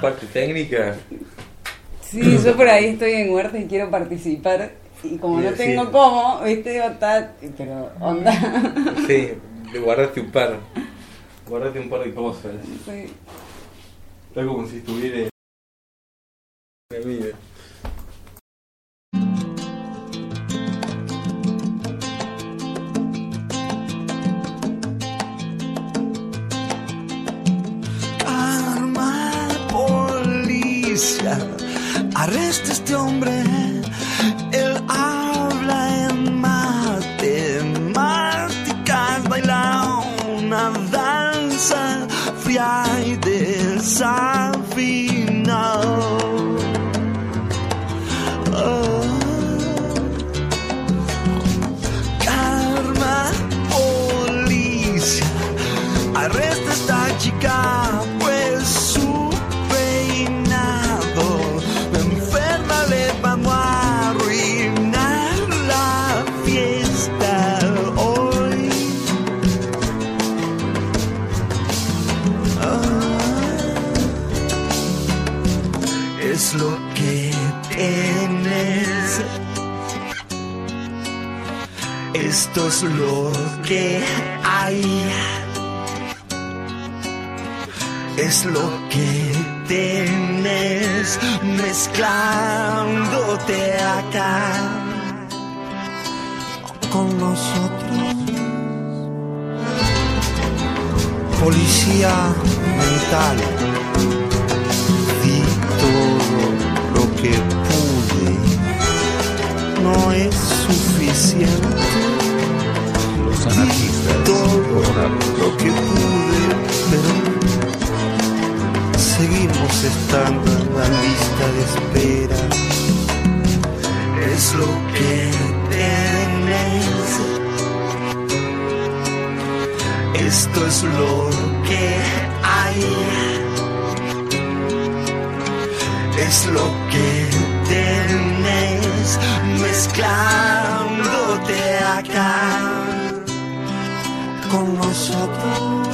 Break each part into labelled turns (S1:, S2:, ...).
S1: Parte técnica.
S2: Sí, yo por ahí estoy en Huerta y quiero participar. Y como no tengo
S1: sí.
S2: cómo, viste, digo, está, pero onda.
S1: Sí, de guardarte un par. Guardarte un par de cosas.
S2: Sí.
S1: Está como si estuviera en la
S3: mezclándote acá con nosotros. Policía mental, di todo lo que pude. No es suficiente.
S4: Los anarquistas
S3: todo
S4: lograron
S3: lo que pude, pero seguimos estando en la lista de espera. Es lo que tienes. Esto es lo que hay. Es lo que tienes mezclándote acá con nosotros.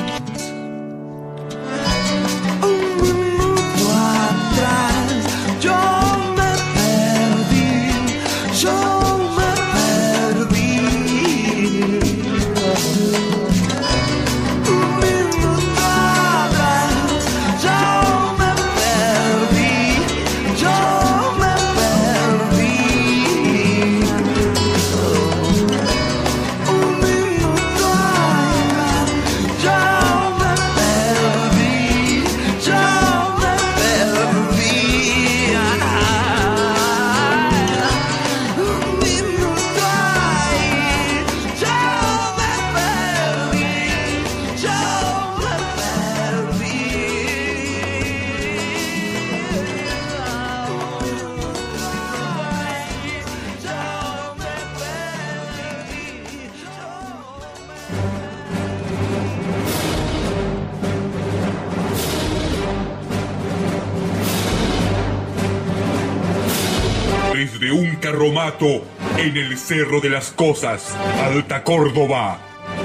S5: En el Cerro de las Cosas, Alta Córdoba,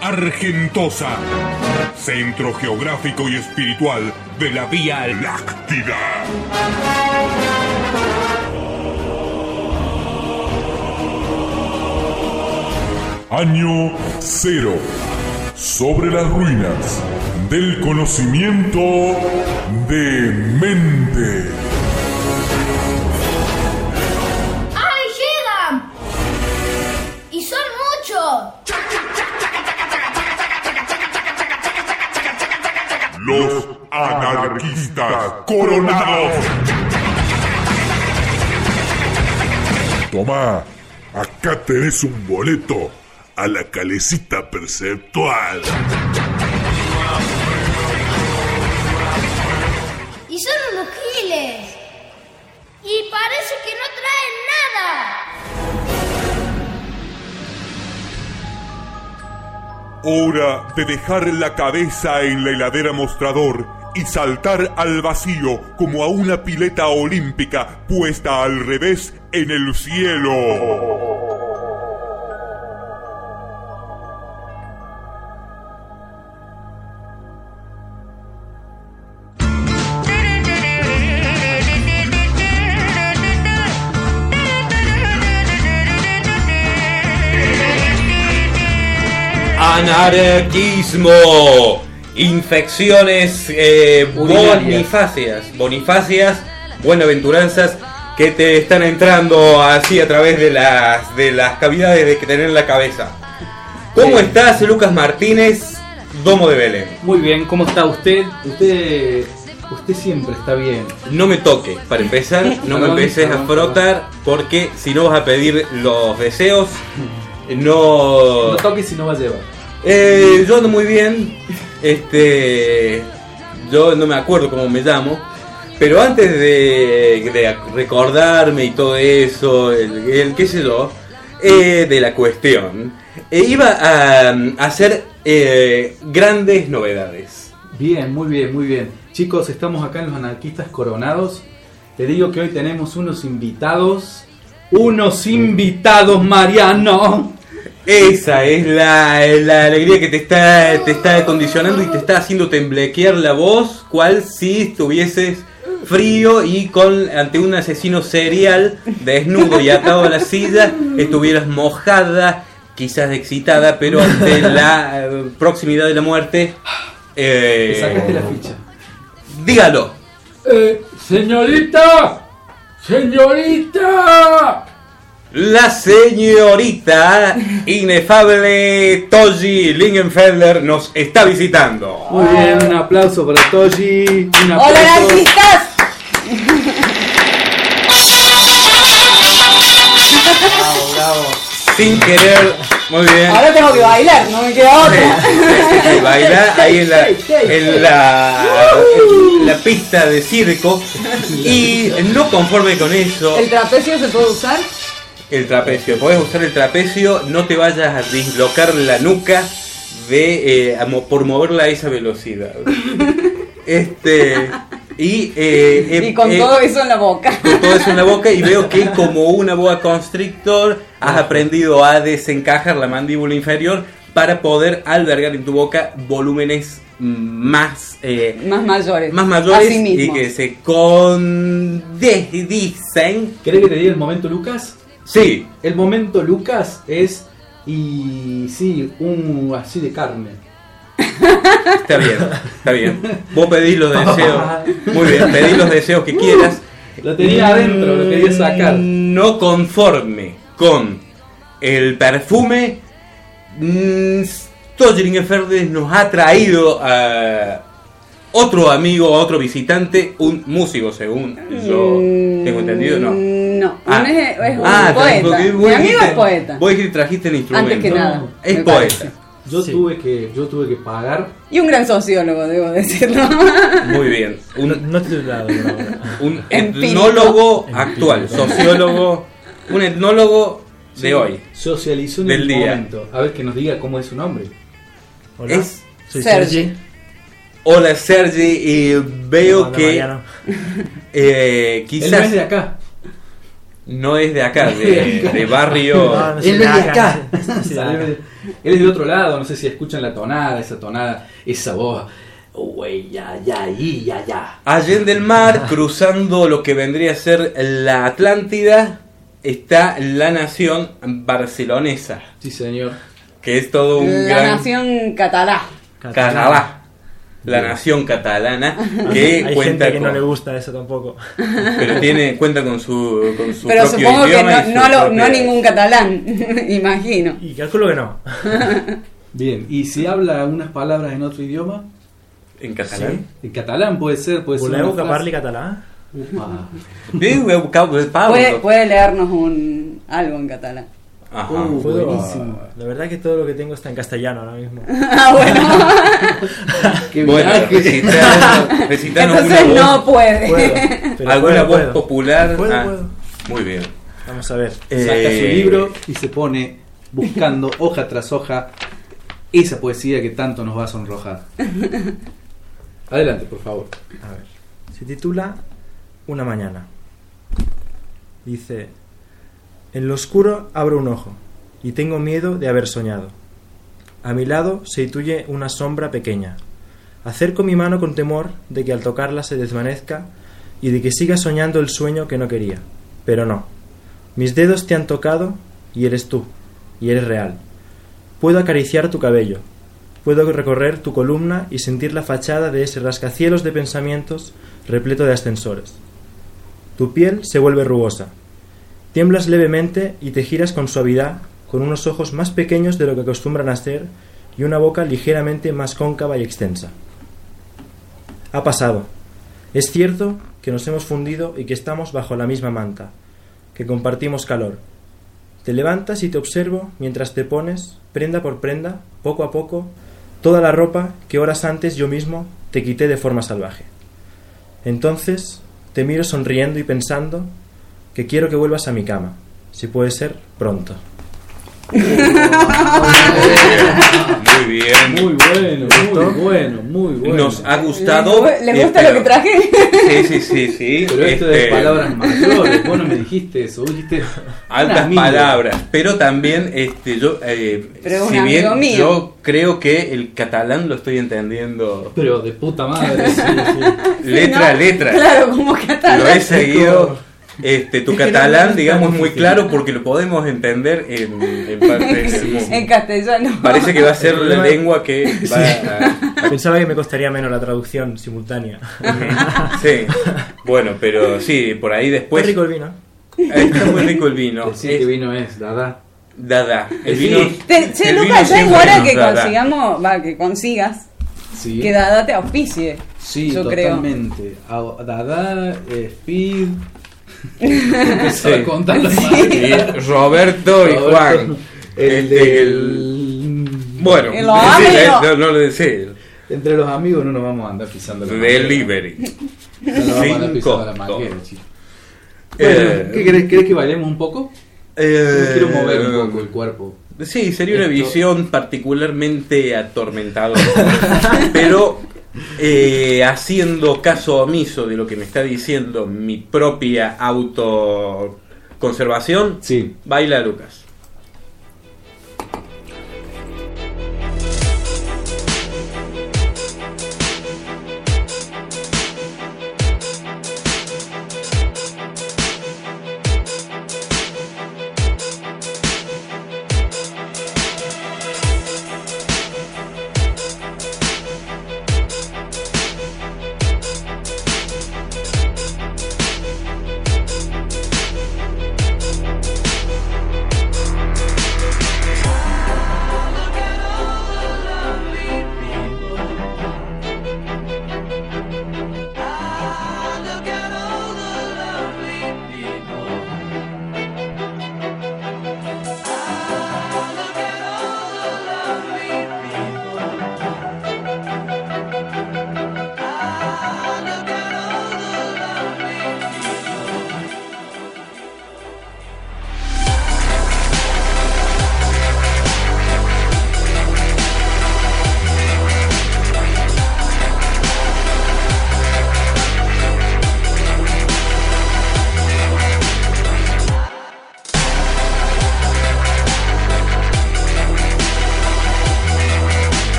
S5: Argentosa, centro geográfico y espiritual de la Vía Láctida. Año cero. Sobre las ruinas del conocimiento de mente. Los anarquistas coronados. Toma, acá tenés un boleto a la calecita perceptual.
S6: ¡Y son unos giles! ¡Y parece que no traen nada!
S5: Hora de dejar la cabeza en la heladera mostrador y saltar al vacío como a una pileta olímpica puesta al revés en el cielo.
S7: Infecciones eh,
S8: Urinarias.
S7: bonifáceas. Bonifáceas, buenaventuranzas que te están entrando así a través de las, de las cavidades de que tenés en la cabeza. ¿Cómo estás, Lucas Martínez, Domo de Belén?
S8: Muy bien, ¿cómo está usted? Usted usted siempre está bien.
S7: No me toques, para empezar, no me empeces a frotar porque si no vas a pedir los deseos, no...
S8: No toque si no va a llevar.
S7: Eh, yo ando muy bien. Este. Yo no me acuerdo cómo me llamo. Pero antes de, recordarme y todo eso, el, el qué sé yo, eh, de la cuestión, eh, iba a, a hacer grandes novedades.
S8: Bien, muy bien, muy bien. Chicos, estamos acá en los anarquistas coronados. Te digo que hoy tenemos unos invitados. Unos invitados, Mariano.
S7: Esa es la, la alegría que te está, te está condicionando y te está haciendo temblequear la voz, cual si estuvieses frío y con ante un asesino serial, desnudo y atado a la silla, estuvieras mojada, quizás excitada, pero ante la eh, proximidad de la muerte. eh,
S8: Te sacaste la ficha.
S7: Dígalo.
S8: Eh, señorita, señorita.
S7: La señorita inefable Toji Lingenfelder nos está visitando.
S8: Muy bien, un aplauso para Toji. Un aplauso.
S2: ¡Hola, anarquistas!
S7: Sin querer, muy bien.
S2: Ahora tengo que bailar, no me queda otra.
S7: Y baila ahí en la, en la, en la pista de circo. Y no conforme con eso,
S2: ¿El trapecio se puede usar?
S7: El trapecio. Podés usar el trapecio, no te vayas a dislocar la nuca de, eh, por moverla a esa velocidad. Este. Y, eh,
S2: Y
S7: eh,
S2: con
S7: eh,
S2: todo eso en la boca.
S7: con todo eso en la boca y veo que como una boa constrictor has aprendido a desencajar la mandíbula inferior para poder albergar en tu boca volúmenes más eh,
S2: Más mayores.
S7: más mayores y que se condicen.
S8: ¿Querés que te diga el momento Lucas?
S7: Sí,
S8: El momento Lucas es. Y sí, un así de carne.
S7: está bien, está bien. Vos pedís los deseos. Muy bien, pedís los deseos que quieras.
S8: Lo tenía adentro, lo quería sacar.
S7: No conforme con el perfume, mm, Stojringenferdes nos ha traído a otro amigo, otro visitante, un músico, según yo tengo entendido, no.
S2: Mm, No,
S7: Ah.
S2: no es, es un
S7: Ah,
S2: poeta. Mi amigo
S7: dijiste-
S2: es poeta.
S7: Vos dijiste trajiste el instrumento.
S2: Antes que nada.
S7: Es poeta.
S2: parece.
S8: Yo tuve que yo tuve que pagar.
S2: Y un gran sociólogo, debo decirlo.
S7: Muy bien. Un,
S9: No estoy por ahora.
S7: un
S2: Empírico.
S7: etnólogo actual, sociólogo, un etnólogo de hoy.
S8: Socializó en
S7: Del
S8: el
S7: día.
S8: momento. A ver que nos diga cómo es su nombre.
S9: Hola.
S7: Es-
S9: Soy
S2: Sergi.
S9: Sergi.
S7: Hola Sergi, y veo que eh,
S8: Él no es de
S7: quizás
S8: acá.
S7: No es de acá, de, de barrio.
S9: No, no
S8: Él
S9: sé
S8: es
S9: de acá.
S8: Él es del otro lado, no sé si escuchan la tonada, esa tonada, esa voz. Oh, güey, ya, ya, y, ya, ya.
S7: Allende el mar, cruzando lo que vendría a ser la Atlántida, está la nación barcelonesa,
S8: Sí, señor.
S7: que es todo un
S2: La
S7: gran
S2: nación catalá.
S7: Catalá. La nación catalana que
S9: Hay
S7: cuenta
S9: gente que
S7: con,
S9: no le gusta eso tampoco.
S7: pero tiene cuenta con su con su
S2: Pero
S7: propio
S2: supongo que
S7: idioma
S2: no,
S7: su
S2: no, lo- no a
S7: propia-
S2: ningún catalán, imagino.
S9: Y calculo que no.
S8: Bien, y si habla unas palabras en otro idioma,
S7: en catalán.
S8: en catalán puede ser, puede ser.
S9: Voleu
S8: una
S9: que
S8: frase.
S9: parli.
S7: Diu, Pablo.
S2: Puede, puede leernos un algo en catalán.
S7: Ajá.
S8: Uh,
S9: Puedo-
S8: buenísimo.
S9: La verdad que todo lo que tengo está en castellano ahora mismo.
S2: Ah, bueno.
S8: Qué
S7: Bueno, recitanos, recitanos
S2: Entonces no
S7: voz,
S2: puede.
S9: Puedo.
S7: Alguna
S9: puedo,
S7: voz
S9: puedo.
S7: popular.
S9: Puedo,
S7: Ah,
S9: puedo.
S7: Muy bien.
S9: Vamos a ver.
S8: Saca
S7: Eh,
S8: su libro y se pone buscando hoja tras hoja esa poesía que tanto nos va a sonrojar. Adelante, por favor.
S9: A ver. Se titula Una mañana. Dice, en lo oscuro abro un ojo y tengo miedo de haber soñado. A mi lado se intuye una sombra pequeña. Acerco mi mano con temor de que al tocarla se desvanezca y de que siga soñando el sueño que no quería. Pero no. Mis dedos te han tocado y eres tú, y eres real. Puedo acariciar tu cabello, puedo recorrer tu columna y sentir la fachada de ese rascacielos de pensamientos repleto de ascensores. Tu piel se vuelve rugosa. Tiemblas levemente y te giras con suavidad, con unos ojos más pequeños de lo que acostumbran a ser y una boca ligeramente más cóncava y extensa. Ha pasado. Es cierto que nos hemos fundido y que estamos bajo la misma manta, que compartimos calor. Te levantas y te observo mientras te pones, prenda por prenda, poco a poco, toda la ropa que horas antes yo mismo te quité de forma salvaje. Entonces te miro sonriendo y pensando que quiero que vuelvas a mi cama, si puede ser pronto.
S7: Muy bien.
S8: Muy bueno, muy bueno, muy bueno.
S7: Nos ha gustado.
S2: ¿Les, gusta lo que traje?
S7: Sí, sí, sí, sí.
S8: Pero esto de
S7: Este,
S8: palabras mayores, vos no me dijiste eso, vos dijiste
S7: altas palabras, pero también este yo eh,
S2: Pero
S7: si bien
S2: mío.
S7: yo creo que el catalán lo estoy entendiendo
S8: Pero de puta madre, sí, sí.
S7: letra a
S2: ¿No?
S7: letra.
S2: Claro, como catalán.
S7: Lo he seguido. Este, tu
S9: Es
S7: catalán,
S9: es
S7: digamos,
S9: tan
S7: muy
S9: difícil.
S7: claro porque lo podemos entender en, en partes del mundo.
S2: En castellano.
S7: Parece que va a ser la lengua que va a,
S9: Pensaba que me costaría menos la traducción simultánea.
S7: Sí, bueno, pero sí, por ahí después.
S9: Qué rico el vino.
S7: Está muy rico el vino.
S8: Decir que vino es, dada.
S7: Dada. El
S8: Sí.
S7: vino.
S2: Te, che,
S7: el
S2: Lucas, ya es hora que consigamos, va, que consigas,
S8: Sí,
S2: que Dada te auspicie.
S8: sí
S2: yo creo.
S8: totalmente. A- Dada, eh, Speed.
S7: Sí.
S8: a contar las.
S7: Roberto y
S8: Roberto,
S7: Juan.
S8: El
S7: Este,
S8: del.
S7: Bueno,
S2: amigos.
S7: no, no lo decía.
S8: Entre los amigos no nos vamos a andar pisando la
S7: Delivery.
S8: No nos vamos a andar
S7: Sin
S8: pisando la
S7: costo.
S8: manguera, chicos. Bueno,
S7: Eh,
S8: ¿qué querés, querés que bailemos un poco?
S7: eh,
S8: Quiero mover un poco el cuerpo.
S7: Sí, sería una
S8: Esto-
S7: visión particularmente atormentadora. Pero eh, haciendo caso omiso de lo que me está diciendo mi propia autoconservación,
S8: Sí.
S7: baila Lucas.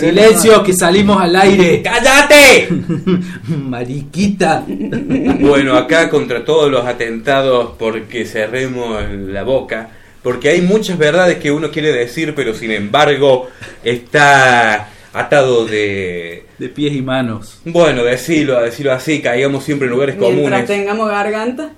S8: Silencio, que salimos al aire.
S7: ¡Cállate!
S8: Mariquita.
S7: Bueno, acá contra todos los atentados porque cerremos la boca, porque hay muchas verdades que uno quiere decir, pero sin embargo está atado de...
S8: De pies y manos.
S7: Bueno, decirlo, decirlo así, caigamos siempre en lugares
S2: Mientras
S7: comunes,
S2: tengamos garganta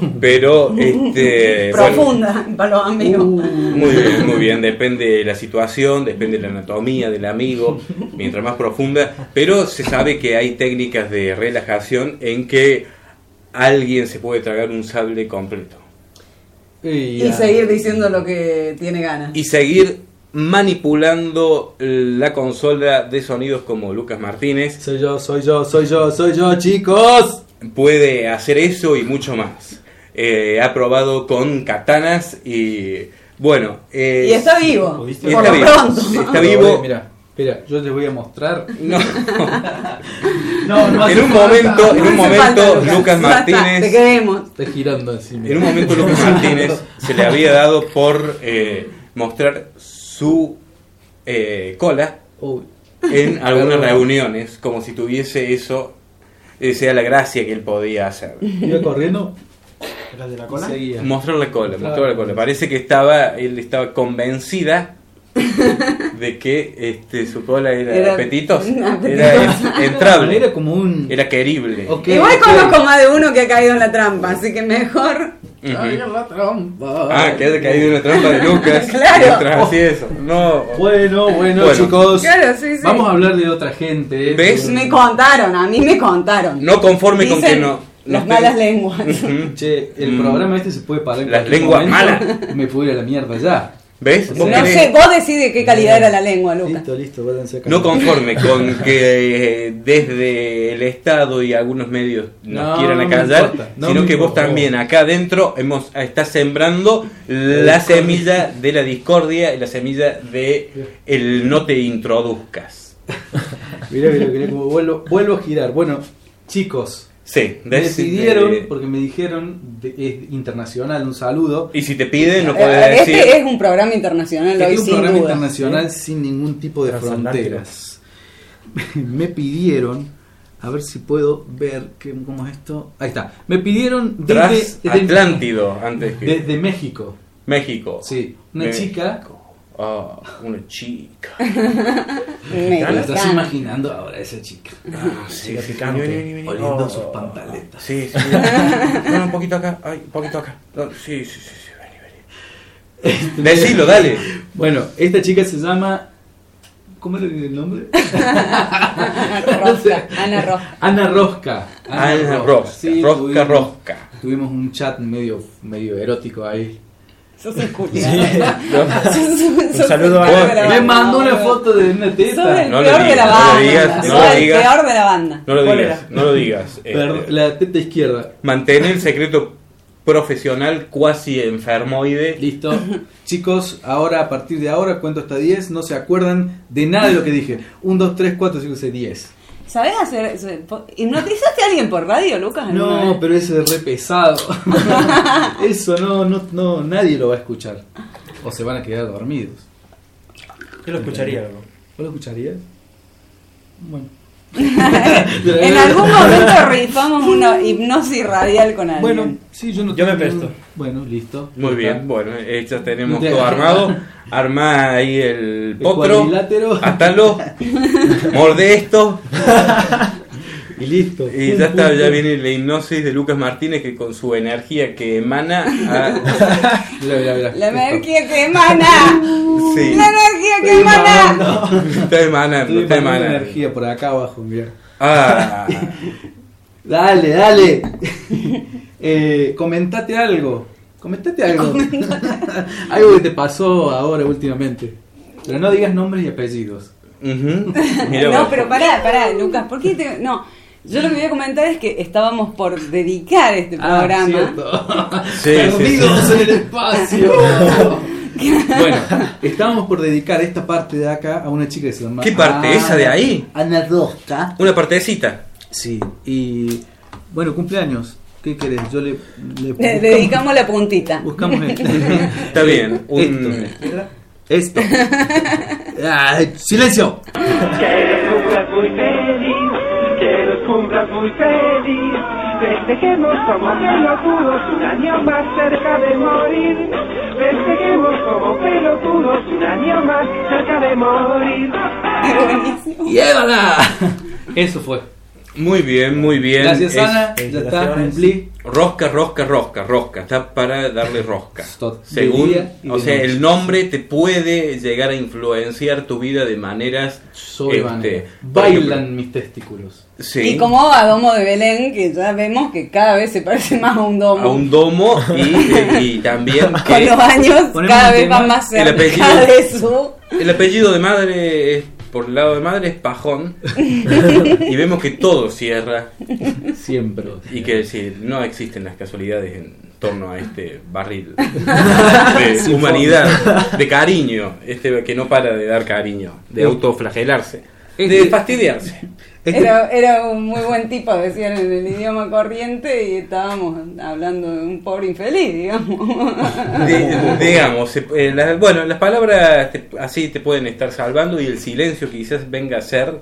S7: pero este... bueno,
S2: profunda para los amigos.
S7: Muy bien, muy bien, depende de la situación, depende de la anatomía del amigo, mientras más profunda, pero se sabe que hay técnicas de relajación en que alguien se puede tragar un sable completo
S2: y seguir diciendo lo que tiene ganas.
S7: y seguir manipulando la consola de sonidos como Lucas Martínez.
S8: Soy yo, soy yo, soy yo, soy yo, chicos.
S7: Puede hacer eso y mucho más. Eh, ha probado con katanas y bueno. eh,
S2: Y está vivo,
S7: y
S2: por
S7: está
S2: lo
S7: vivo.
S2: pronto.
S7: Está vivo.
S8: Mira, espera, yo les voy a mostrar.
S7: No.
S8: No, no
S7: en un
S8: falta.
S7: momento, en un
S2: falta,
S7: momento,
S2: Lucas.
S7: Martínez.
S2: te queremos.
S8: Está girando encima.
S7: En un momento Lucas Martínez se le había dado por eh, mostrar su eh, cola
S8: Uy.
S7: en algunas
S8: Perdón.
S7: reuniones, como si tuviese eso, eh, sea la gracia que él podía hacer.
S8: Iba corriendo.
S9: ¿Era de la cola?
S8: Seguía.
S7: Mostrar la cola, la. Parece que estaba, él estaba convencida de que este, su cola era,
S2: Era-
S7: apetitos,
S2: apetitosa.
S7: era en- entrable,
S8: Era como un.
S7: era querible.
S8: Ok,
S2: Igual conozco más de uno que ha caído en la trampa, así que mejor.
S7: Ujú.
S8: Ay, la trampa.
S7: Ah, que haya caído en la trampa de Lucas.
S2: Claro.
S7: Mientras hacía eso. No.
S8: Bueno, bueno,
S7: Bueno.
S8: chicos.
S2: Claro, sí, sí.
S8: Vamos a hablar de otra gente.
S7: ¿Ves?
S2: Me contaron, a mí me contaron.
S7: No conforme con que
S2: Dicen
S7: no.
S2: Las malas lenguas.
S8: Che, el
S7: Mm.
S8: programa este se puede parar en
S7: Las lenguas
S8: momento. Me pude ir a la mierda ya.
S7: ¿Ves? Vos
S2: No
S7: querés-
S2: sé, vos decides qué calidad era la lengua, Lucas.
S8: Listo, listo, váyanse acá.
S7: No conforme con que eh, desde el Estado y algunos medios nos
S8: No,
S7: quieran acallar,
S8: no
S7: sino que vos también acá adentro hemos, estás sembrando la semilla de la discordia y la semilla de el no te introduzcas.
S8: Mirá, mirá, mirá cómo vuelvo, vuelvo a girar. Bueno, chicos,
S7: Sí,
S8: me
S7: des-
S8: pidieron,
S7: de-
S8: porque me dijeron, de- es internacional, un saludo.
S7: y si te piden, no
S2: Eh,
S7: puedes decir.
S2: Este es un programa internacional hoy,
S8: es un
S2: sin
S8: programa
S2: duda.
S8: internacional sin ningún tipo de fronteras. me pidieron, a ver si puedo ver que, cómo es esto. Ahí está. Me pidieron desde, desde-
S7: Atlántido, antes que
S8: desde México.
S7: México.
S8: Sí, una
S7: México.
S8: chica.
S7: Ah, una chica.
S2: Me
S8: Te estás imaginando ahora esa chica.
S7: Ah, sí, sí,
S9: picante.
S7: vení, vení, vení.
S8: Oliendo
S7: Oh.
S8: sus pantaletas.
S7: Sí, sí. Un poquito acá. Ay, un poquito acá. No, sí, sí, sí, sí. Vení, vení. Decilo, dale.
S8: Bueno, esta chica se llama. ¿Cómo era el nombre?
S2: Rosca, Ana Rosca.
S8: Ana Rosca.
S7: Ana Rosca.
S8: Sí,
S7: Rosca,
S8: tuvimos-
S7: Rosca.
S8: Tuvimos un chat medio, medio erótico ahí.
S2: Sos un culiado.
S9: Un saludo a-
S8: Me mandó una foto de una
S2: Sos
S8: teta.
S2: el
S7: No lo
S2: peor de
S7: digas,
S2: la
S7: no lo
S2: banda.
S7: digas, no
S2: Sos
S7: lo digas.
S2: peor de la banda.
S7: No lo
S9: ¿Cuál
S7: digas, no lo digas. Eh,
S8: la teta izquierda.
S7: mantén el secreto profesional cuasi enfermoide.
S8: Listo. Chicos, ahora a partir de ahora cuento hasta 10. No se acuerdan de nada de lo que dije. 1, 2, 3, 4, 5, 6, 10.
S2: ¿Sabés hacer eso? ¿Hipnotizaste a alguien por radio, Lucas?
S8: No,
S2: vez?
S8: pero ese es re pesado. Eso no, no, no, nadie lo va a escuchar. O se van a quedar dormidos.
S9: Yo lo escucharía.
S8: ¿Vos lo escucharías? Bueno.
S2: en algún momento rifamos una hipnosis radial con alguien.
S8: Bueno, sí, yo no
S9: Yo me
S8: tengo-
S9: presto.
S8: Bueno, listo.
S7: Muy bien,
S8: está.
S7: bueno, eh, ya tenemos todo armado. Armá ahí el
S8: El
S7: potro.
S8: cuadrilátero.
S7: Atalo. Morde esto.
S8: Y listo.
S7: Y ya está, ya viene la hipnosis de Lucas Martínez que con su energía que emana. a-.
S2: La energía que emana.
S7: sí,
S2: La energía que
S8: Estoy
S2: emana.
S8: emanando.
S7: está emanando,
S8: Estoy
S7: está
S8: emanando energía por acá abajo, mirá.
S7: Ah,
S8: Dale, dale. eh, comentate algo. Comentate algo. algo que te pasó ahora últimamente. Pero no digas nombres y apellidos.
S7: Mira
S2: no, pero pará, pará, Lucas, ¿por qué te.? No, yo lo que voy a comentar es que estábamos por dedicar este
S8: Ah,
S2: programa.
S8: cierto.
S7: Sí,
S8: Perdidos
S7: sí, sí.
S8: en el espacio. bueno, estábamos por dedicar esta parte de acá a una chica que se llama.
S7: ¿Qué parte? ¿Esa de ahí?
S8: Ana Rosca.
S7: Una partecita.
S8: Sí, y. Bueno, cumpleaños. ¿Qué querés? Yo le. le
S2: Le
S8: buscamos-
S2: dedicamos la puntita.
S8: Buscamos este.
S7: Está bien. Un...
S8: Esto. Esto. Ay, silencio.
S10: Que muy feliz, muy feliz. Festejemos como pelotudos un año más cerca de morir. Festejemos como pelotudos un año más cerca de morir.
S8: ¡Llévala! Eso fue.
S7: Muy bien, muy bien.
S8: Gracias,
S7: Es-
S8: Ana. Ya está, cumplí.
S7: Rosca, rosca, rosca, rosca. Está para darle rosca. Según, o sea, el nombre te puede llegar a influenciar tu vida de maneras este,
S8: Bailan mis testículos.
S7: Sí.
S2: Y como a Domo de Belén, que ya vemos que cada vez se parece más a un domo.
S7: a un domo y, y también
S2: Con los años cada vez va más
S7: El
S2: cerca
S7: apellido.
S2: de su...
S7: el apellido de madre es- por el lado de madre es Pajón y vemos que todo cierra
S8: Siempre.
S7: y que si no existen las casualidades en torno a este barril de
S8: Sin
S7: humanidad, de cariño, este que no para de dar cariño, de autoflagelarse, de fastidiarse.
S2: Era, era un muy buen tipo, decían en el idioma corriente, y estábamos hablando de un pobre infeliz, digamos.
S7: De- digamos, eh, la- bueno, las palabras te- así te pueden estar salvando y el silencio quizás venga a ser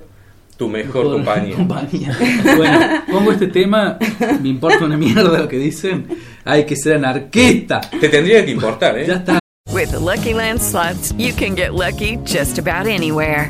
S7: tu mejor
S8: Mejor
S7: compañía.
S8: compañía. Bueno, pongo este tema, me importa una mierda lo que dicen. Hay que ser anarquista.
S7: Te tendría que importar, ¿eh?
S8: Ya está.
S11: With the Lucky Land slots, you can get lucky just about anywhere.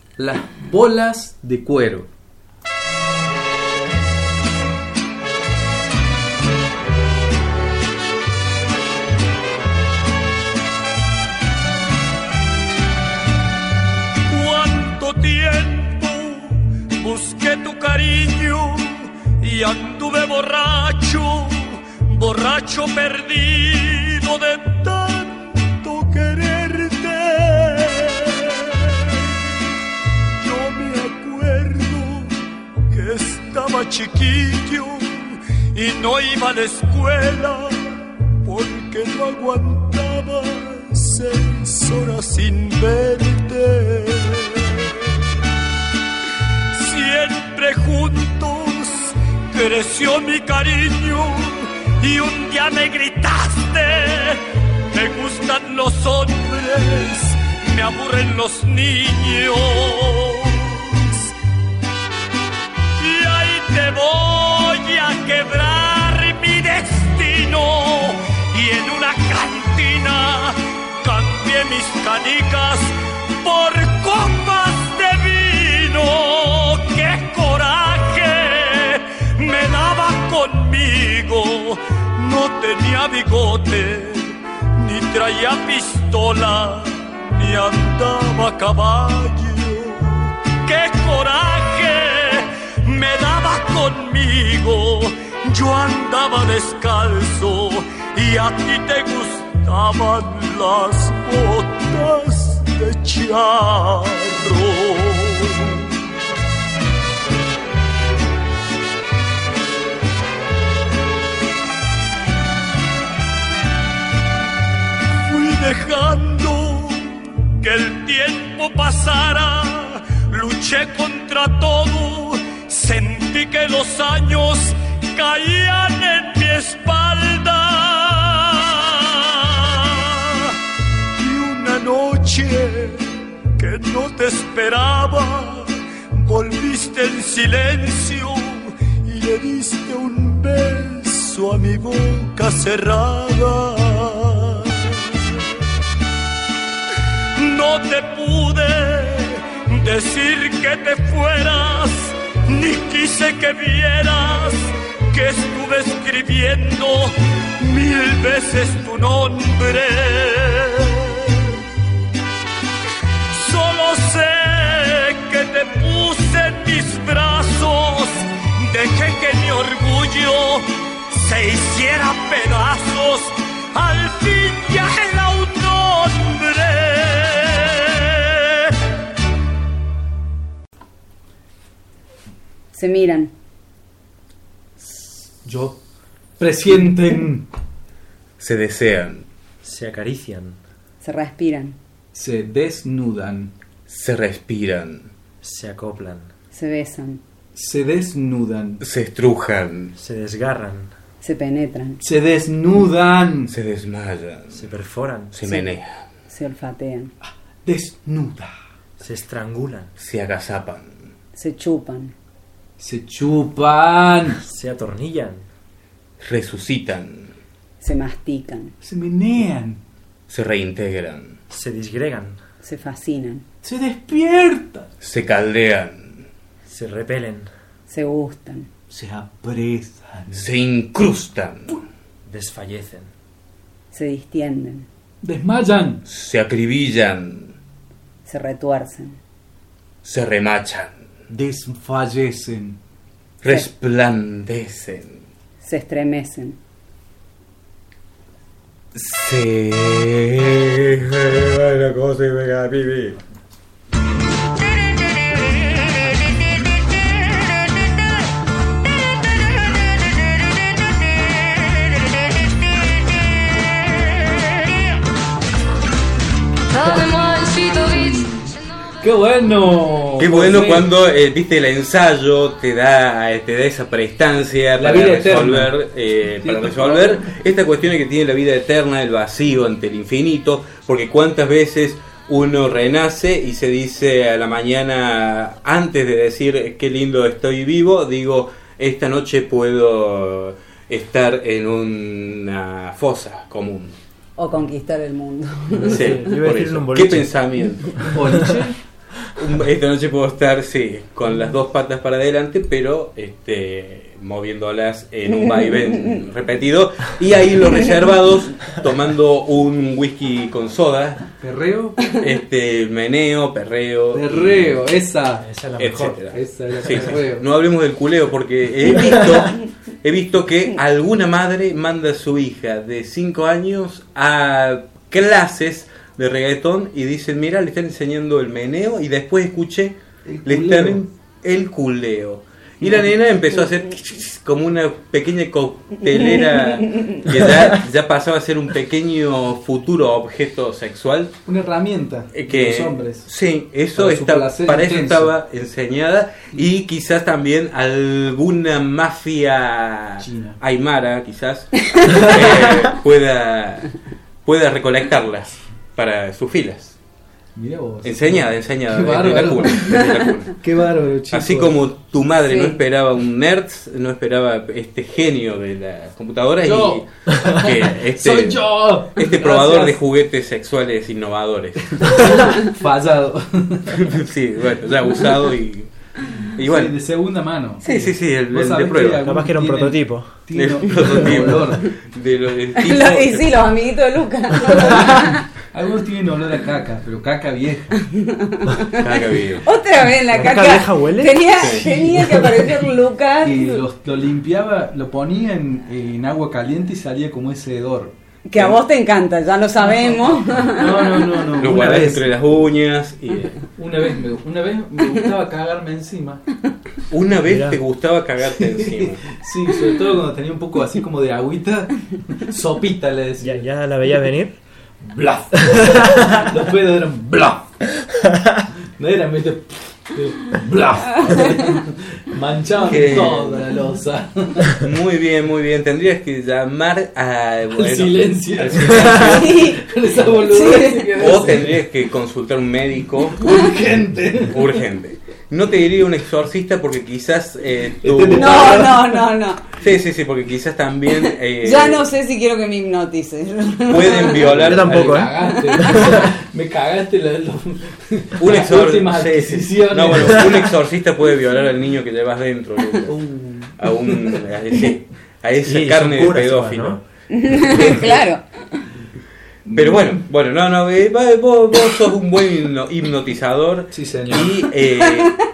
S8: las bolas de cuero.
S12: Cuánto tiempo busqué tu cariño y anduve borracho, borracho perdido de tanto chiquillo y no iba a la escuela porque no aguantaba seis horas sin verte. Siempre juntos creció mi cariño y un día me gritaste, me gustan los hombres, me aburren los niños. Por copas de vino. ¡Qué coraje me daba conmigo! No tenía bigote, ni traía pistola, ni andaba a caballo. ¡Qué coraje me daba conmigo! Yo andaba descalzo y a ti te gustaban las botas de charro. Fui dejando que el tiempo pasara, luché contra todo, sentí que los años caían en mi espalda. Noche que no te esperaba, volviste en silencio y le diste un beso a mi boca cerrada. No te pude decir que te fueras, ni quise que vieras que estuve escribiendo mil veces tu nombre. Solo sé que te puse en mis brazos, dejé que mi orgullo se hiciera pedazos, al fin ya era un hombre.
S2: Se miran.
S8: Yo. Presienten.
S7: Se desean.
S9: Se acarician.
S2: Se respiran.
S8: Se desnudan.
S7: Se respiran.
S9: Se acoplan.
S2: Se besan.
S8: Se desnudan.
S7: Se estrujan.
S9: Se desgarran.
S2: Se penetran.
S8: Se desnudan.
S7: Se desmayan.
S9: Se perforan.
S7: Se menean.
S2: Se olfatean.
S8: Desnuda.
S9: Se estrangulan.
S7: Se agazapan.
S2: Se chupan.
S8: Se chupan.
S9: Se atornillan.
S7: Resucitan.
S2: Se mastican.
S8: Se menean.
S7: Se reintegran.
S9: Se disgregan.
S2: Se fascinan.
S8: Se despiertan.
S7: Se caldean.
S9: Se repelen.
S2: Se gustan.
S8: Se apresan.
S7: Se incrustan.
S9: Desfallecen.
S2: Se distienden.
S8: Desmayan.
S7: Se acribillan.
S2: Se retuercen.
S7: Se remachan.
S8: Desfallecen.
S7: Resplandecen.
S2: Se estremecen.
S7: Se. La cosa venga,
S8: ¡Qué bueno!
S7: Qué bueno
S8: José.
S7: cuando, eh, viste, el ensayo te da, eh, te da esa prestancia
S8: La
S7: para
S8: vida
S7: resolver, eh,
S8: Sí,
S7: para resolver esta cuestión que tiene la vida eterna, el vacío ante el infinito, porque cuántas veces uno renace y se dice a la mañana, antes de decir qué lindo estoy vivo, digo, esta noche puedo estar en una fosa común.
S2: O conquistar el mundo.
S7: Sí,
S9: Yo iba a
S7: por
S9: decir
S7: eso.
S9: en un
S7: ¿Qué
S9: boliche.
S7: pensamiento? Esta noche puedo estar, sí, con las dos patas para adelante, pero este, moviéndolas en un vaivén repetido. Y ahí los reservados tomando un whisky con soda,
S8: ¿Perreo?
S7: este, meneo, perreo.
S8: Perreo, esa.
S9: Esa es la mejor.
S7: etcétera.
S8: Esa es la
S7: Sí, sí.
S8: perreo.
S7: No hablemos del culeo porque he visto, he visto que alguna madre manda a su hija de 5 años a clases de reggaetón y dicen, mira, le están enseñando el meneo y después escuché,
S8: El
S7: le
S8: culeo.
S7: están el culeo. Y la nena empezó a hacer como una pequeña coctelera que ya, ya pasaba a ser un pequeño futuro objeto sexual.
S8: Una herramienta
S7: Eh,
S8: de
S7: que
S8: los hombres.
S7: sí eso
S8: Para
S7: está, para eso estaba enseñada y quizás también alguna mafia
S8: China.
S7: aymara quizás eh, pueda pueda recolectarlas para sus filas
S8: Mirá vos.
S7: enseñada enseñada
S8: Qué
S7: desde la
S8: bárbaro.
S7: cuna, desde la cuna.
S8: Qué bárbaro, chicos.
S7: Así como tu madre no esperaba un nerd, no esperaba este genio de la computadora
S8: Yo.
S7: y que este,
S8: ¡Soy yo!
S7: este
S8: Gracias.
S7: probador de juguetes sexuales innovadores.
S8: Fallado.
S7: sí, bueno, ya usado y, y
S8: Sí,
S7: bueno.
S8: de segunda mano.
S7: Sí, sí, sí, el, de prueba.
S9: Capaz que era un
S8: tienen-
S9: prototipo.
S7: El
S8: olor.
S7: De lo- del tipo-
S2: Lo- y sí, los amiguitos de Lucas.
S8: Algunos tienen olor a caca, pero caca vieja.
S7: Caga bien.
S2: Otra vez la
S9: ¿La
S2: caca.
S9: caca vieja huele?
S2: Tenía,
S7: Sí.
S2: tenía que aparecer Lucas.
S8: Y lo, lo limpiaba, lo ponía en, en agua caliente y salía como ese hedor.
S2: Que a vos te encanta, ya lo sabemos.
S8: No, no, no, no.
S7: Lo guardás entre las uñas y
S8: una vez, me, una vez me gustaba cagarme encima.
S7: una vez
S9: Mirá.
S7: te gustaba cagarte encima.
S8: Sí, sobre todo cuando tenía un poco así como de agüita. Sopita le decía.
S9: ¿Ya, ya la veías venir?
S8: Bluff. Los pedos eran bluff. No eran medio bluff. Manchaban
S7: Que-
S8: toda la losa.
S7: Muy bien, muy bien. Tendrías que llamar a bueno,
S8: El silencio.
S7: al silencio.
S2: Sí.
S8: Con esa boludez que
S7: O tendrías que consultar un médico
S8: Urgente.
S7: urgente. No te diría un exorcista porque quizás eh, tu-
S8: Este
S2: No, no, no, no.
S7: Sí, sí, sí, porque quizás también eh,
S2: Ya no sé si quiero que me hipnotices.
S7: pueden violar
S9: Yo tampoco,
S7: al-
S9: ¿eh?
S8: Cagaste. Me cagaste la, lo-
S7: Un
S8: las
S7: exor-
S8: últimas
S7: sí, sí.
S8: adquisiciones.
S7: No, bueno, un exorcista puede violar al niño que llevas dentro, Lucas. a un a, sí, a esa
S9: Sí,
S7: carne de pedófilo.
S9: igual,
S2: claro.
S7: Pero bueno, bueno, no, no, eh, vos, vos sos un buen hipno- hipnotizador.
S8: Sí, señor.
S7: Y eh,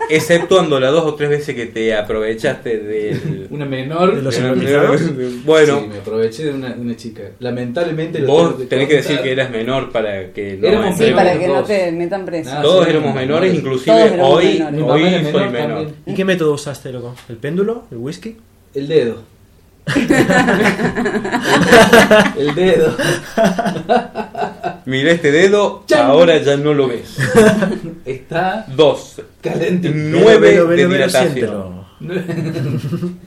S7: exceptuando las dos o tres veces que te aprovechaste del...
S8: Una menor.
S9: De los
S7: de una-
S9: hipnotizados.
S7: Bueno,
S8: Sí, me aproveché de una, de una chica. Lamentablemente lo
S7: vos
S8: tengo
S7: tenés que decir que eras menor para que no...
S8: Éramos
S2: Sí,
S8: Éramos
S2: para que no te metan preso.
S8: Ah,
S7: Todos
S8: sí,
S7: éramos menores,
S8: menores.
S7: inclusive
S2: Todos éramos
S7: hoy,
S2: menores.
S8: Mamá
S7: hoy
S8: era
S7: soy
S8: menor
S7: menor.
S9: ¿Y qué método usaste, loco? ¿El péndulo? ¿El whisky?
S8: El dedo. El dedo.
S7: Mirá este dedo,
S8: Chan.
S7: ahora ya no lo ves.
S8: Está
S7: Dos.
S8: caliente.
S7: Nueve
S9: Velo, velo,
S7: de
S9: velo, velo,
S7: dilatación.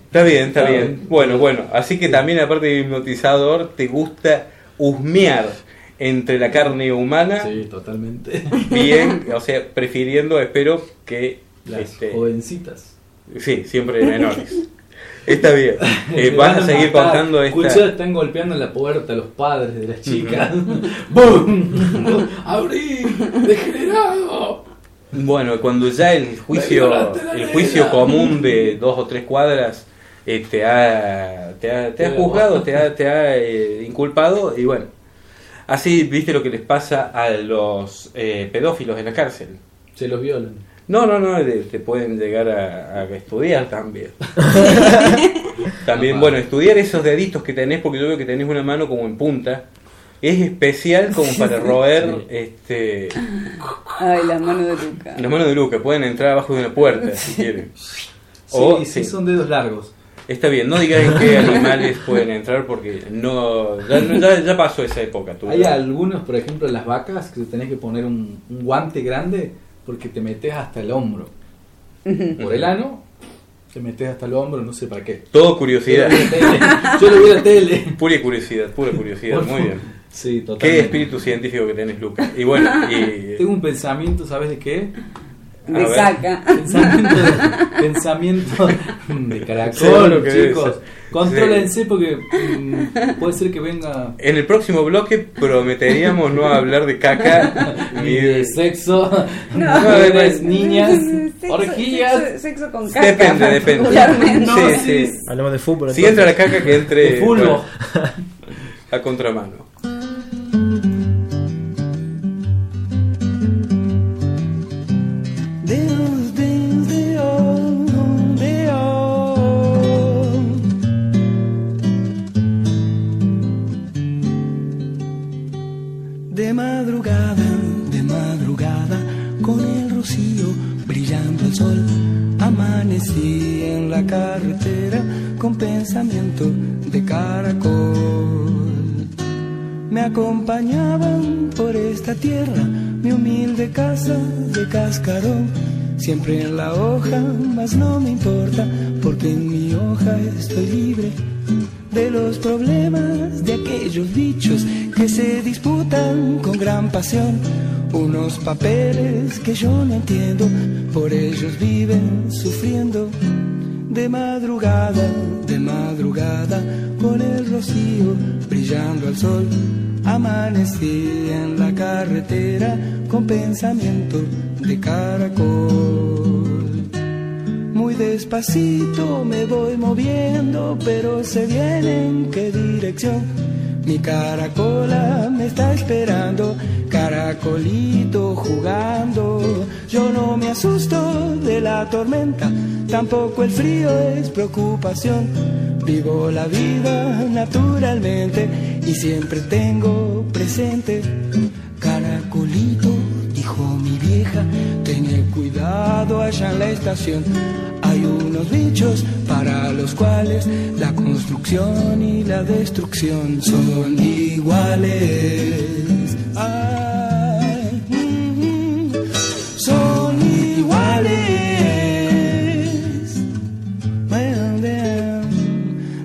S7: Está bien, está bien. Bueno, bueno. Así que también, aparte de hipnotizador, te gusta husmear entre la carne humana.
S8: Sí, totalmente.
S7: Bien, o sea, prefiriendo, espero que.
S8: Las
S7: este,
S8: jovencitas.
S7: sí, siempre menores. Está bien. Eh, vas
S8: van
S7: a seguir
S8: matar.
S7: contando esta.
S8: están golpeando en la puerta los padres de las chicas. ¡Bum! ¡Abrí! ¡Degenerado!
S7: Bueno, cuando ya el juicio, el juicio común de dos o tres cuadras eh, te ha, te ha, te ha
S8: Te
S7: juzgado, te ha, te ha eh, inculpado y bueno, así viste lo que les pasa a los eh, pedófilos en la cárcel.
S8: Se los violan.
S7: No, no, no, te, pueden llegar a, a estudiar también. también, bueno, estudiar esos deditos que tenés, porque yo veo que tenés una mano como en punta. Es especial como para roer este,
S2: Ay, las manos de Luca.
S7: las manos de Luca. Pueden entrar abajo de una puerta si quieren. O,
S8: sí, sí, son dedos largos.
S7: Está bien, no digas en qué animales pueden entrar porque no ya, no- ya, ya pasó esa época. Tú,
S8: Hay algunos, por ejemplo, las vacas, que tenés que poner un, un guante grande porque te metes hasta el hombro. Por el ano, te metes hasta el hombro, no sé para qué.
S7: Todo curiosidad.
S8: Yo lo vi en la tele.
S7: Pura curiosidad, pura curiosidad. Muy bien.
S8: Sí,
S7: Qué
S8: totalmente.
S7: espíritu científico que tenés, Lucas. Y bueno, y,
S8: Tengo un pensamiento, ¿sabes de qué?
S2: De
S7: ver.
S2: caca.
S8: Pensamiento de, pensamiento de caracol,
S7: que
S8: chicos. Contrólense porque mm, puede ser que venga
S7: en el próximo bloque prometeríamos no hablar de caca
S8: ni de sexo,
S2: No,
S8: mujeres, niñas,
S2: Sexo-
S8: orgías.
S2: Sexo, sexo con caca.
S7: Depende, depende. Sí, sí.
S9: Hablamos de fútbol.
S7: Si entra la caca, que entre
S8: De fulbo.
S7: bueno, a contramano.
S3: Pensamiento de caracol. Muy despacito me voy moviendo, pero sé bien en qué dirección. Mi caracola me está esperando, caracolito jugando. Yo no me asusto de la tormenta, tampoco el frío es preocupación. Vivo la vida naturalmente y siempre tengo presente. En la estación. Hay unos bichos para los cuales la construcción y la destrucción son iguales. Mm, son iguales.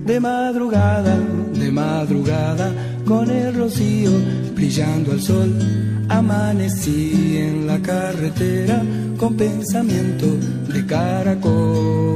S3: De madrugada, de madrugada, con el rocío brillando al sol, amanecí en la carretera con pensamiento de caracol.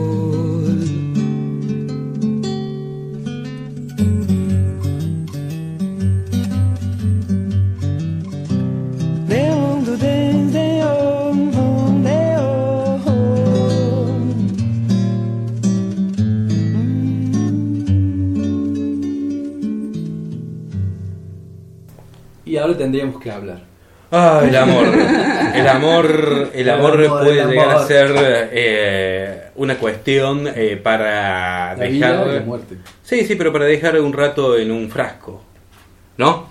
S8: Y ahora tendríamos que hablar.
S7: Ah, el amor. El amor, el
S8: El
S7: amor puede
S8: el
S7: llegar a ser eh, una cuestión eh, para
S8: La vida
S7: dejar.
S8: y la muerte.
S7: Sí, sí, pero para dejar un rato en un frasco. ¿No?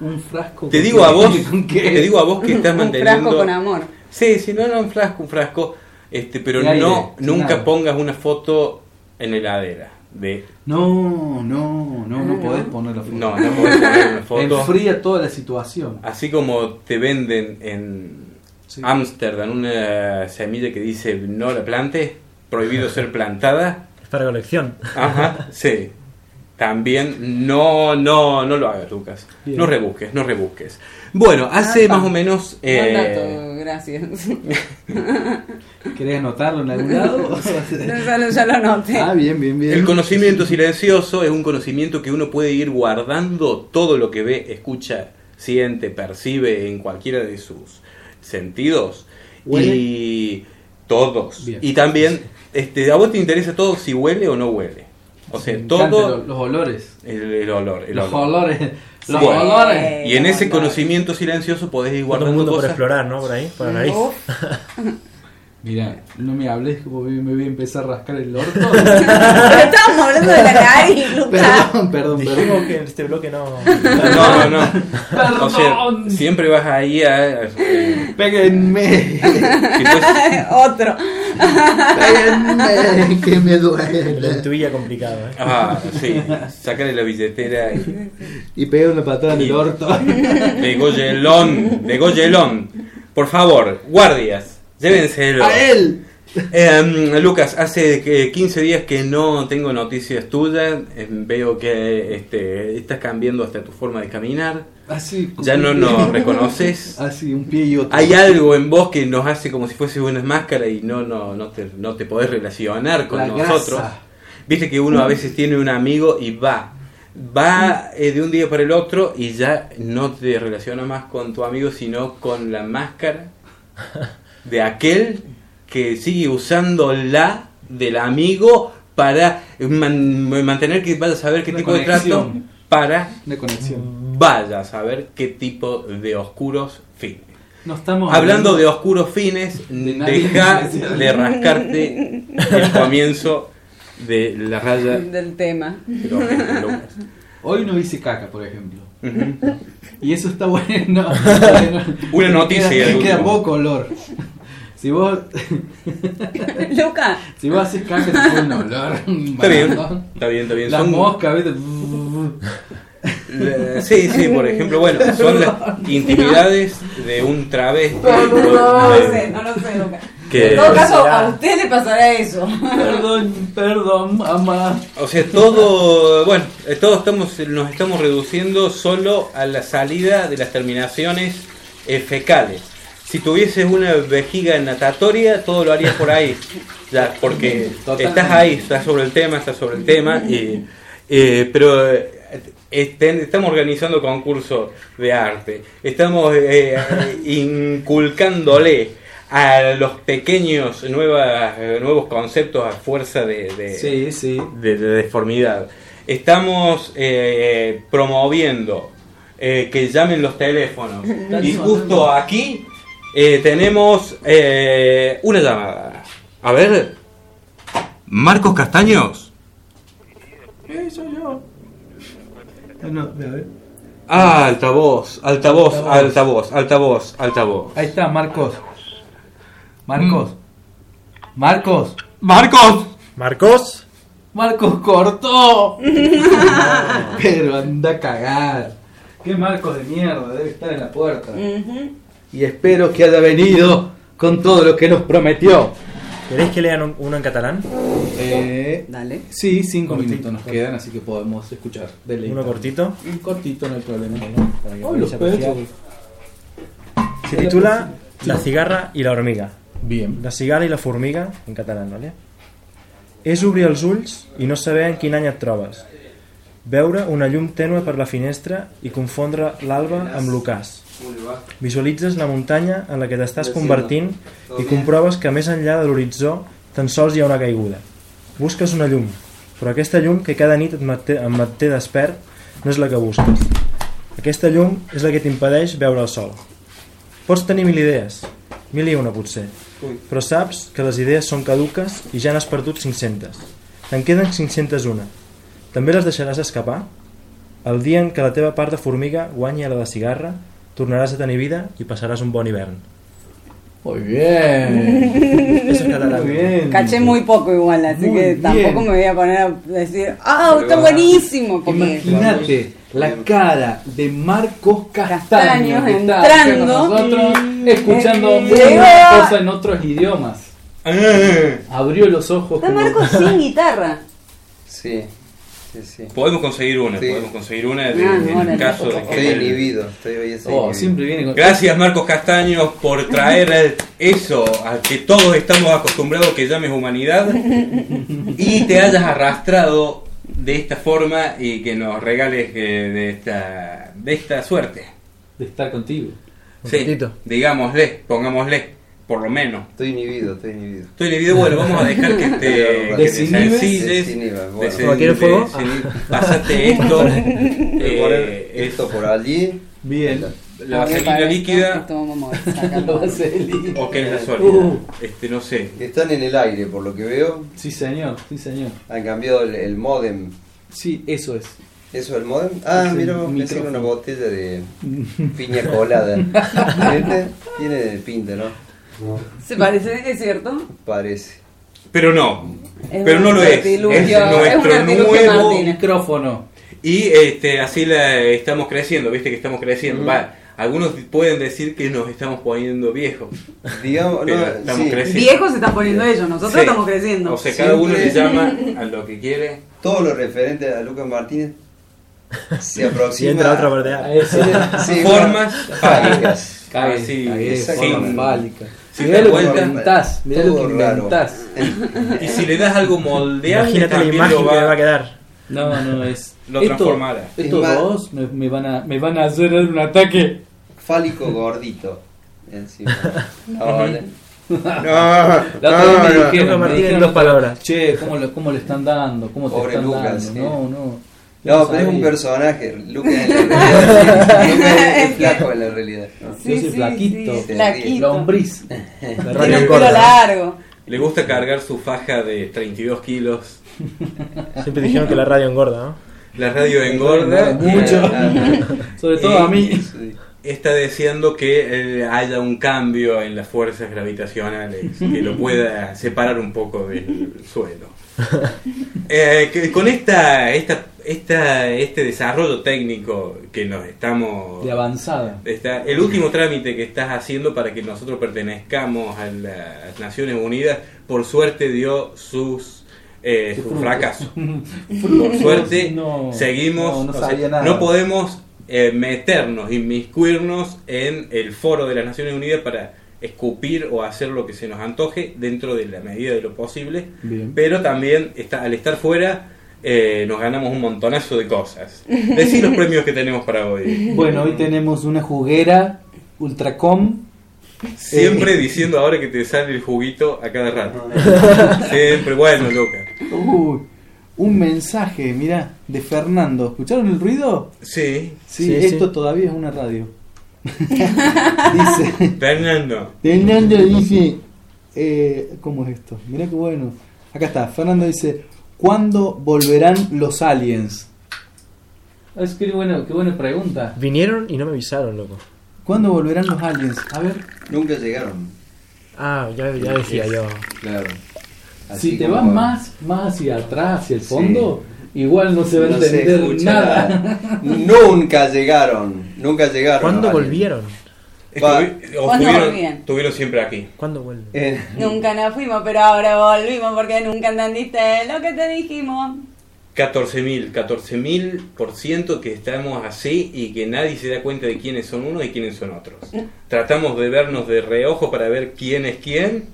S8: Un frasco.
S7: Te
S8: con
S7: digo
S8: qué-
S7: a vos, te digo a vos que estás
S2: Un
S7: manteniendo.
S2: frasco con amor.
S7: Sí, sí, no, no, un frasco, un frasco. Este, pero
S8: aire,
S7: no, nunca
S8: nada.
S7: pongas una foto en la heladera. De,
S8: No, no, no, no podés poner la foto.
S7: no, no podés poner una foto.
S8: Enfría toda la situación.
S7: Así como te venden en Ámsterdam una semilla que dice no la plante, prohibido ser plantada.
S9: Es para colección.
S7: Ajá, sí. También no, no, no lo hagas, Lucas.
S8: Bien.
S7: No rebusques, no rebusques. Bueno, hace
S2: Apa.
S7: más o menos. Eh,
S2: gracias.
S8: ¿Querés anotarlo en algún lado?
S2: ya, lo, ya lo anoté.
S8: ah, bien, bien, bien.
S7: El conocimiento silencioso es un conocimiento que uno puede ir guardando todo lo que ve, escucha, siente, percibe en cualquiera de sus sentidos.
S8: ¿Huele?
S7: Y todos.
S8: Bien.
S7: Y también, este, ¿a vos te interesa todo si huele o no huele? O sea,
S8: Me
S7: todo
S8: los, los olores.
S7: el, el olor. El
S8: los
S7: olor.
S8: olores. Los
S7: Bueno,
S8: olores.
S7: Y en ese conocimiento silencioso podés ir
S9: Todo el
S7: guardando
S9: mundo por
S7: cosas.
S9: explorar, ¿no? Por ahí, por la nariz.
S8: Mira, no me hables como me voy a empezar a rascar el orto.
S2: Pero estábamos hablando de la nariz, Lucas.
S8: perdón, perdón,
S9: Dijimos
S8: perdón.
S9: que en este bloque no.
S7: No, no, no. O sea, siempre vas ahí a. a-
S8: Péguenme.
S2: Otro.
S8: Péguenme, que me
S9: Lo
S8: duele.
S9: intuía complicado, ¿eh?
S7: Ah, sí. Sácale la billetera y.
S8: Y pega una patada en el orto.
S7: De Goyelón, de Goyelón. Por favor, guardias, llévenselo.
S8: ¡A él!
S7: Eh, Lucas, hace que 15 días que no tengo noticias tuyas. Eh, veo que este, estás cambiando hasta tu forma de caminar.
S8: Así.
S7: Ya no nos reconoces.
S8: Así, un pie y otro.
S7: Hay algo en vos que nos hace como si fuese una máscara y no, no, no, te, no te podés relacionar con
S8: La
S7: nosotros.
S8: grasa.
S7: Viste que uno a veces tiene un amigo y va. Va eh, de un día para el otro y ya no te relaciona más con tu amigo, sino con la máscara de aquel que sigue usando la del amigo para man- mantener que vaya a saber qué
S8: Una
S7: tipo de trato para
S8: conexión.
S7: vaya a saber qué tipo de oscuros fines.
S8: No estamos
S7: Hablando de oscuros fines,
S8: nadie
S7: deja de rascarte el comienzo de la raya
S2: Del tema.
S7: de.
S8: Hoy no hice caca, por ejemplo. Y eso está bueno.
S7: Una noticia.
S8: Queda,
S7: de
S8: queda poco olor. Si vos,
S2: Lucas.
S8: si vos haces caca, te pone un olor.
S7: Está bien, está bien, está bien.
S8: Las
S7: Son-
S8: moscas, ¿viste?
S7: Eh, Sí, sí, por ejemplo, bueno, son las intimidades de un travesti.
S2: No lo sé, no lo sé, Lucas.
S7: que-
S2: En todo caso, a usted le pasará eso.
S8: Perdón, perdón, mamá.
S7: O sea, todo, bueno, eh, todos estamos, nos estamos reduciendo solo a la salida de las terminaciones eh, fecales. Si tuvieses una vejiga natatoria, todo lo harías por ahí, ya, porque
S8: Totalmente.
S7: estás ahí, estás sobre el tema, estás sobre el tema, y, eh, pero eh, estamos organizando concursos de arte, estamos eh, inculcándole a los pequeños nuevas, nuevos conceptos a fuerza de, de-
S8: Sí, sí.
S7: de, de deformidad. Estamos eh, promoviendo eh, que llamen los teléfonos. Y justo aquí eh, tenemos eh, una llamada. A ver. Marcos Castaños.
S8: Eh, soy yo. Ah, No, a ver.
S7: Ah, altavoz, altavoz,
S8: Altavoz.
S7: altavoz, altavoz, altavoz.
S8: Ahí está, Marcos. Marcos. Marcos.
S7: Marcos.
S9: Marcos.
S8: Marcos cortó. Pero anda a cagar. Qué Marcos de mierda, debe estar en la puerta. Y espero que haya venido con todo lo que nos prometió.
S9: ¿Queréis que lean un- uno en catalán?
S8: Eh,
S2: Dale.
S8: sí, cinco
S9: Cortito.
S8: minutos nos quedan, así que podemos escuchar. Deleítanos.
S9: Uno cortito.
S8: Un cortito, no hay problema.
S9: Apreciar.
S8: pesos.
S9: Se titula La cigarra i la hormiga.
S8: Bien.
S9: La cigala i la formiga, en català, ¿vale? És obrir els ulls i no saber en quin any et trobes. Veure una llum tènue per la finestra i confondre l'alba amb l'ocàs. Visualitzes la muntanya en la que t'estàs convertint i comproves que més enllà de l'horitzó tan sols hi ha una caiguda. Busques una llum, però aquesta llum que cada nit et manté, et manté despert no és la que busques. Aquesta llum és la que t'impedeix veure el sol. Pots tenir mil idees, mil i una potser, però saps que les idees són caduques i ja n'has perdut 500. Te'n queden 501. També les deixaràs escapar? El dia en què la teva part de formiga guanyi a la de cigarra, tornaràs a tenir vida i passaràs un bon hivern.
S8: Muy bien.
S9: Eso es.
S8: Muy bien.
S2: Caché muy poco igual, así
S8: Muy
S2: que
S8: bien.
S2: tampoco me voy a poner a decir, ¡ah, está buenísimo! Porque
S8: Imagínate la cara de Marcos Castaño
S2: Castaño
S8: que está
S2: entrando
S8: nosotros, escuchando
S2: eh,
S8: una cosa en otros idiomas.
S7: Ah.
S8: Abrió los ojos.
S2: está
S8: como-
S2: Marcos sin guitarra.
S13: Sí, sí, sí.
S7: Podemos conseguir una,
S13: Sí.
S7: podemos conseguir una en el caso de que...
S13: Estoy inhibido, estoy hoy
S8: Oh, siempre viene con.
S7: Gracias Marcos Castaños por traer eso a que todos estamos acostumbrados que llames humanidad y te hayas arrastrado de esta forma y que nos regales eh, de esta de esta suerte.
S8: De estar contigo.
S7: Sí, digámosle, pongámosle, por lo menos.
S13: Estoy inhibido, estoy inhibido.
S7: Estoy inhibido, bueno, vamos a dejar que te, que te
S13: Desinhibes.
S7: sencilles,
S13: bueno.
S7: desen-
S13: ¿No quiere fuego?
S7: desin- Pasate esto, eh,
S13: esto por allí.
S8: Bien.
S7: la vaselina líquida
S2: Esto vamos a sacar.
S8: La vaselina.
S7: o que es la sólida.
S8: Uh.
S7: Este, no sé.
S13: Están en el aire, por lo que veo.
S8: Sí, señor, sí, señor.
S13: Han cambiado el, el modem.
S8: Sí, eso es.
S13: ¿Eso es el modem? Ah,
S8: Es
S13: mira, me una botella de piña colada. ¿Viste? Tiene pinta, ¿no?
S2: ¿Se parece? ¿Es cierto?
S13: Parece.
S7: Pero no,
S2: Es
S7: pero no lo es. Es nuestro nuevo.
S8: Micrófono.
S7: y este así la estamos creciendo, viste que estamos creciendo. Va, algunos pueden decir que nos estamos poniendo viejos.
S13: Digamos,
S7: pero
S13: no,
S7: estamos
S13: sí.
S7: creciendo.
S2: Viejos se están poniendo ellos, nosotros
S7: Sí.
S2: estamos creciendo.
S7: O sea, cada uno le
S13: Siempre-
S7: llama a lo que quiere.
S13: Todo lo referente a Lucas Martínez se aproxima.
S9: Y entra otra
S13: Sí,
S7: Formas
S13: fálicas.
S8: Cague,
S7: Así, Si
S8: Mirá
S7: te
S8: lo que inventás, mirá lo que
S13: todo raro.
S8: inventás.
S7: Y si le das algo moldeable,
S9: Imagínate la imagen
S7: lo
S9: que le va a quedar.
S8: No, no, es.
S7: lo
S8: esto-. Estos dos me, me van a, me van a hacer un ataque.
S13: Fálico gordito. Encima. No.
S7: No,
S8: La otra vez me
S9: no,
S8: dijeron,
S9: Lucas
S8: me dijeron
S9: dos palabras.
S8: Che, ¿cómo, le- ¿cómo le están dando? ¿Cómo te
S13: Pobre
S8: están
S13: Lucas,
S8: dando?
S13: sí.
S8: No, no.
S13: No, pero es un personaje. Lucas en la realidad. sí. Lucas es, flaco en la realidad. ¿no?
S8: Yo soy flaquito.
S2: sí, flaquito.
S8: Lombriz.
S9: La
S2: Tiene
S9: radio
S2: un pelo
S9: engorda.
S2: largo.
S7: Le gusta cargar su faja de 32 kilos.
S9: Siempre dijeron que la radio engorda, ¿no?
S7: La radio engorda.
S8: Mucho. Sobre todo a mí.
S13: Sí.
S7: Está deseando que eh, haya un cambio en las fuerzas gravitacionales que lo pueda separar un poco del suelo. Eh, que con esta, esta, esta, este desarrollo técnico que nos estamos
S8: De avanzada.
S7: Está, el último trámite que estás haciendo para que nosotros pertenezcamos a las Naciones Unidas, por suerte dio sus, eh, su fracaso. Por suerte
S8: No,
S7: seguimos,
S8: no, no
S7: o sea,
S8: sabía nada.
S7: no podemos eh, meternos, inmiscuirnos en el foro de las Naciones Unidas para escupir o hacer lo que se nos antoje dentro de la medida de lo posible,
S8: Bien.
S7: pero también está, al estar fuera eh, nos ganamos un montonazo de cosas. Decí los premios que tenemos para hoy.
S8: Bueno, hoy tenemos una juguera Ultracom.
S7: Siempre diciendo ahora que te sale el juguito a cada rato. Siempre, bueno, Lucas.
S8: Uy, un mensaje, mirá, de Fernando. ¿Escucharon el ruido?
S7: Sí,
S8: Sí,
S9: Sí,
S8: esto
S9: sí.
S8: todavía es una radio. dice,
S7: Fernando.
S8: Fernando dice, eh, ¿cómo es esto? Mirá qué bueno. Acá está, Fernando dice, ¿cuándo volverán los aliens? Es que bueno, qué buena pregunta.
S9: Vinieron y no me avisaron, loco.
S8: ¿Cuándo volverán los aliens? A ver,
S13: Nunca llegaron.
S9: Ah, ya, ya decía yo.
S13: Claro. Así
S8: si te
S13: como-
S8: vas más, más hacia atrás, hacia el fondo, igual no se va a
S13: No se
S8: entender
S13: escucha
S8: nada.
S13: Nunca llegaron. Nunca llegaron.
S9: ¿Cuándo
S13: los aliens.
S9: volvieron?
S7: Estuvi- o
S2: ¿Cuándo
S7: estuvieron,
S2: volvían?
S7: estuvieron siempre aquí.
S9: ¿Cuándo vuelven?
S13: Eh,
S2: Nunca nos fuimos, pero ahora volvimos porque nunca entendiste lo que te dijimos.
S7: 14.000, 14.000 por ciento que estamos así y que nadie se da cuenta de quiénes son unos y quiénes son otros. Tratamos de vernos de reojo para ver quién es quién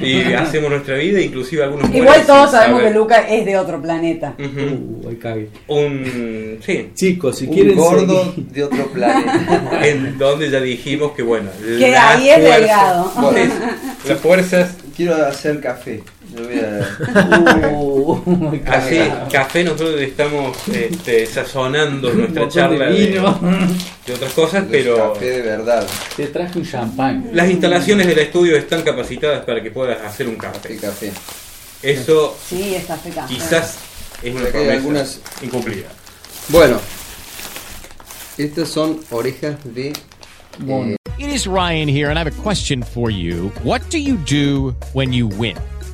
S7: y hacemos nuestra vida, inclusive algunos
S2: Igual todos sabemos que. Luca es de otro planeta.
S8: Uh.
S7: Un sí,
S8: Chicos, si
S13: un
S8: quieren
S13: gordo
S8: seguir-
S13: de otro planeta.
S7: en donde ya dijimos que bueno,
S2: Que ahí es delgado.
S7: Sí, las fuerzas
S13: Quiero hacer café. A. Uh,
S7: Así, café, nosotros estamos este, sazonando nuestra
S8: de
S7: charla de,
S8: vino.
S7: de otras cosas,
S13: de
S7: pero
S13: Café de verdad.
S8: Te traje un champán.
S7: las instalaciones del estudio están capacitadas para que puedas hacer un café.
S13: Café.
S7: Eso
S2: Sí, es café café.
S7: quizás es una promesa
S13: algunas-
S7: incumplida.
S13: Bueno, estas son orejas de. eh,
S14: It is Ryan here, and I have a question for you. What do you do when you win?